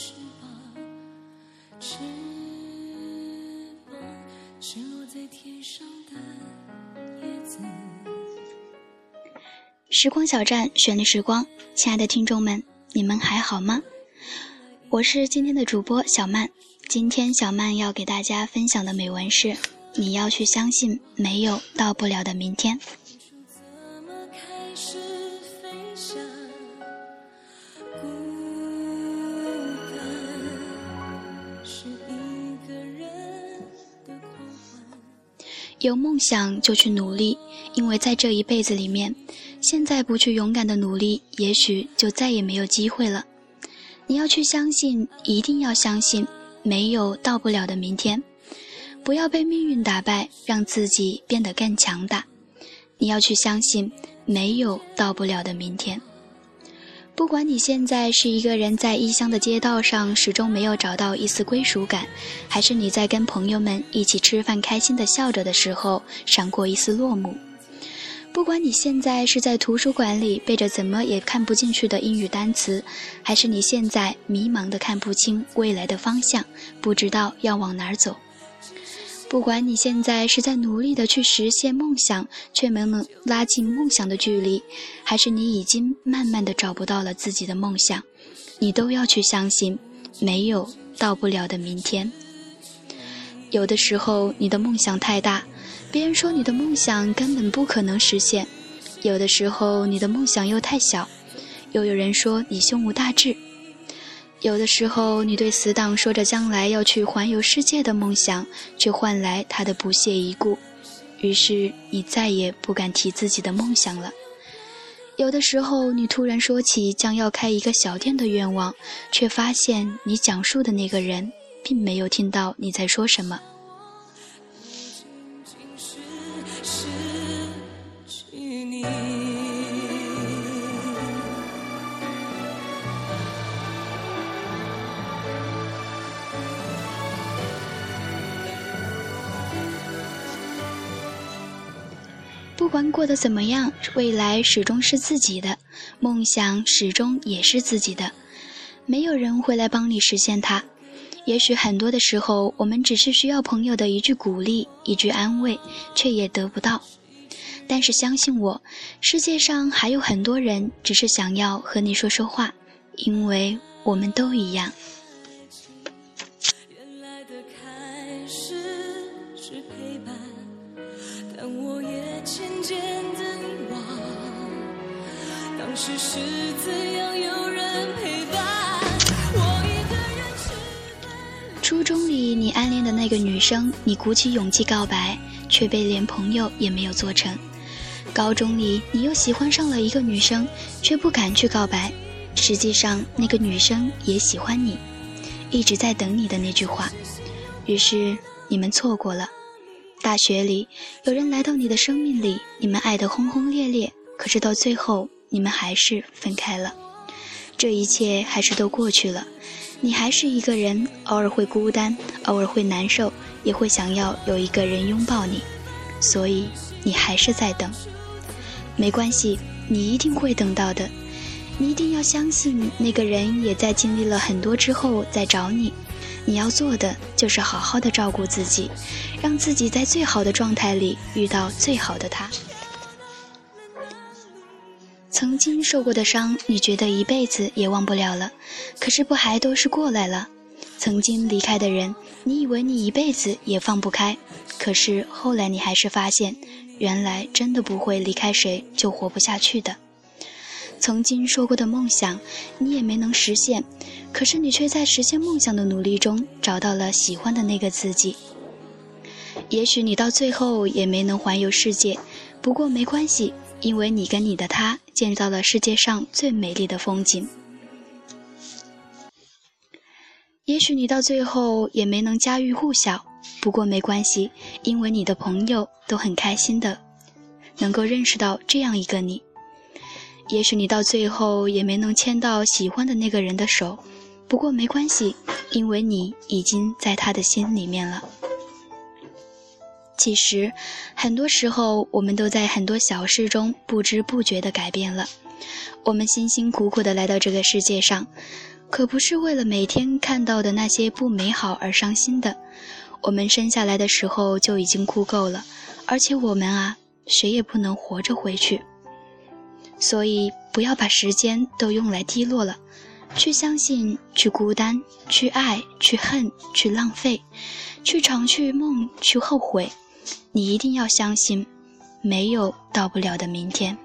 翅膀翅膀就在天上的叶子时光小站旋律时光亲爱的听众们你们还好吗？我是今天的主播小曼今天小曼要给大家分享的美文是你要去相信没有到不了的明天。有梦想就去努力，因为在这一辈子里面，现在不去勇敢的努力，也许就再也没有机会了。你要去相信，一定要相信，没有到不了的明天。不要被命运打败，让自己变得更强大。你要去相信，没有到不了的明天。不管你现在是一个人在异乡的街道上，始终没有找到一丝归属感，还是你在跟朋友们一起吃饭，开心的笑着的时候，闪过一丝落寞；不管你现在是在图书馆里背着怎么也看不进去的英语单词，还是你现在迷茫的看不清未来的方向，不知道要往哪儿走。不管你现在是在努力的去实现梦想，却没能拉近梦想的距离，还是你已经慢慢的找不到了自己的梦想，你都要去相信，没有到不了的明天。有的时候你的梦想太大，别人说你的梦想根本不可能实现；有的时候你的梦想又太小，又有人说你胸无大志。有的时候，你对死党说着将来要去环游世界的梦想，却换来他的不屑一顾，于是你再也不敢提自己的梦想了。有的时候，你突然说起将要开一个小店的愿望，却发现你讲述的那个人并没有听到你在说什么。管过得怎么样，未来始终是自己的，梦想始终也是自己的，没有人会来帮你实现它。也许很多的时候，我们只是需要朋友的一句鼓励、一句安慰，却也得不到。但是相信我，世界上还有很多人只是想要和你说说话，因为我们都一样。原来的开始是初中里，你暗恋的那个女生，你鼓起勇气告白，却被连朋友也没有做成；高中里，你又喜欢上了一个女生，却不敢去告白，实际上那个女生也喜欢你，一直在等你的那句话，于是你们错过了。大学里，有人来到你的生命里，你们爱得轰轰烈烈，可是到最后。你们还是分开了，这一切还是都过去了。你还是一个人，偶尔会孤单，偶尔会难受，也会想要有一个人拥抱你。所以你还是在等，没关系，你一定会等到的。你一定要相信，那个人也在经历了很多之后再找你。你要做的就是好好的照顾自己，让自己在最好的状态里遇到最好的他。曾经受过的伤，你觉得一辈子也忘不了了，可是不还都是过来了？曾经离开的人，你以为你一辈子也放不开，可是后来你还是发现，原来真的不会离开谁就活不下去的。曾经说过的梦想，你也没能实现，可是你却在实现梦想的努力中找到了喜欢的那个自己。也许你到最后也没能环游世界，不过没关系。因为你跟你的他见到了世界上最美丽的风景，也许你到最后也没能家喻户晓，不过没关系，因为你的朋友都很开心的能够认识到这样一个你。也许你到最后也没能牵到喜欢的那个人的手，不过没关系，因为你已经在他的心里面了。其实，很多时候我们都在很多小事中不知不觉地改变了。我们辛辛苦苦地来到这个世界上，可不是为了每天看到的那些不美好而伤心的。我们生下来的时候就已经哭够了，而且我们啊，谁也不能活着回去。所以，不要把时间都用来低落了，去相信，去孤单，去爱，去恨，去浪费，去尝，去梦，去后悔。你一定要相信，没有到不了的明天。